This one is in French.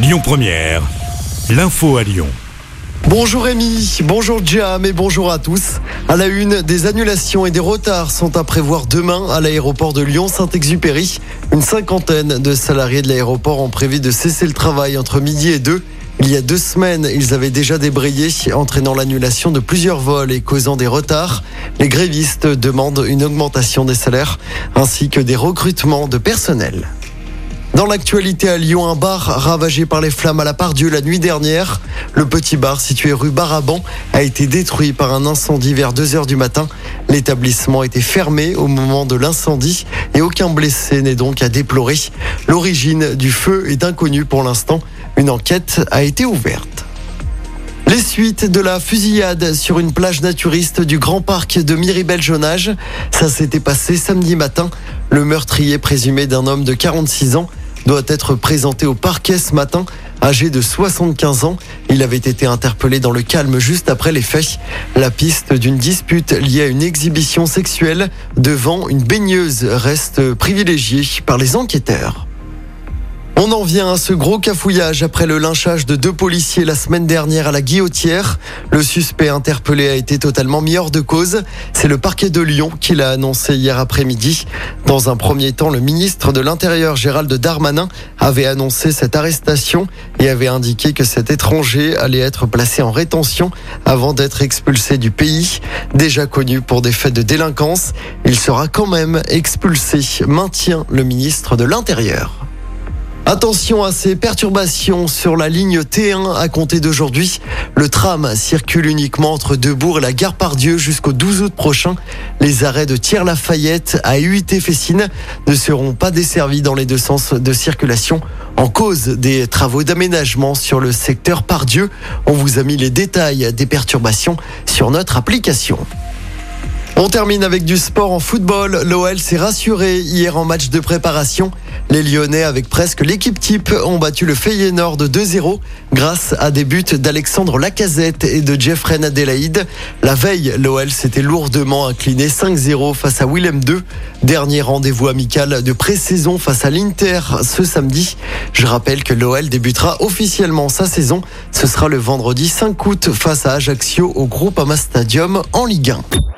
Lyon Première, l'info à Lyon. Bonjour Rémi, bonjour Jam et bonjour à tous. À la une, des annulations et des retards sont à prévoir demain à l'aéroport de Lyon-Saint-Exupéry. Une cinquantaine de salariés de l'aéroport ont prévu de cesser le travail entre midi et deux. Il y a deux semaines, ils avaient déjà débrayé, entraînant l'annulation de plusieurs vols et causant des retards. Les grévistes demandent une augmentation des salaires ainsi que des recrutements de personnel. Dans l'actualité à Lyon, un bar ravagé par les flammes à la part Dieu la nuit dernière. Le petit bar situé rue Baraban a été détruit par un incendie vers 2 heures du matin. L'établissement était fermé au moment de l'incendie et aucun blessé n'est donc à déplorer. L'origine du feu est inconnue pour l'instant. Une enquête a été ouverte. Les suites de la fusillade sur une plage naturiste du Grand Parc de Miribel-Jonage. Ça s'était passé samedi matin. Le meurtrier présumé d'un homme de 46 ans doit être présenté au parquet ce matin. Âgé de 75 ans, il avait été interpellé dans le calme juste après les faits. La piste d'une dispute liée à une exhibition sexuelle devant une baigneuse reste privilégiée par les enquêteurs. On en vient à ce gros cafouillage après le lynchage de deux policiers la semaine dernière à la Guillotière. Le suspect interpellé a été totalement mis hors de cause. C'est le parquet de Lyon qui l'a annoncé hier après-midi. Dans un premier temps, le ministre de l'Intérieur Gérald Darmanin avait annoncé cette arrestation et avait indiqué que cet étranger allait être placé en rétention avant d'être expulsé du pays. Déjà connu pour des faits de délinquance, il sera quand même expulsé, maintient le ministre de l'Intérieur. Attention à ces perturbations sur la ligne T1 à compter d'aujourd'hui. Le tram circule uniquement entre Debourg et la gare Pardieu jusqu'au 12 août prochain. Les arrêts de Thiers-Lafayette à UIT Fessine ne seront pas desservis dans les deux sens de circulation en cause des travaux d'aménagement sur le secteur Pardieu. On vous a mis les détails des perturbations sur notre application. On termine avec du sport en football. L'OL s'est rassuré hier en match de préparation. Les Lyonnais, avec presque l'équipe type, ont battu le Feyenoord de 2-0 grâce à des buts d'Alexandre Lacazette et de Jeffrey Adelaide. La veille, l'OL s'était lourdement incliné 5-0 face à Willem II. Dernier rendez-vous amical de pré-saison face à l'Inter ce samedi. Je rappelle que l'OL débutera officiellement sa saison. Ce sera le vendredi 5 août face à Ajaccio au Groupama Stadium en Ligue 1.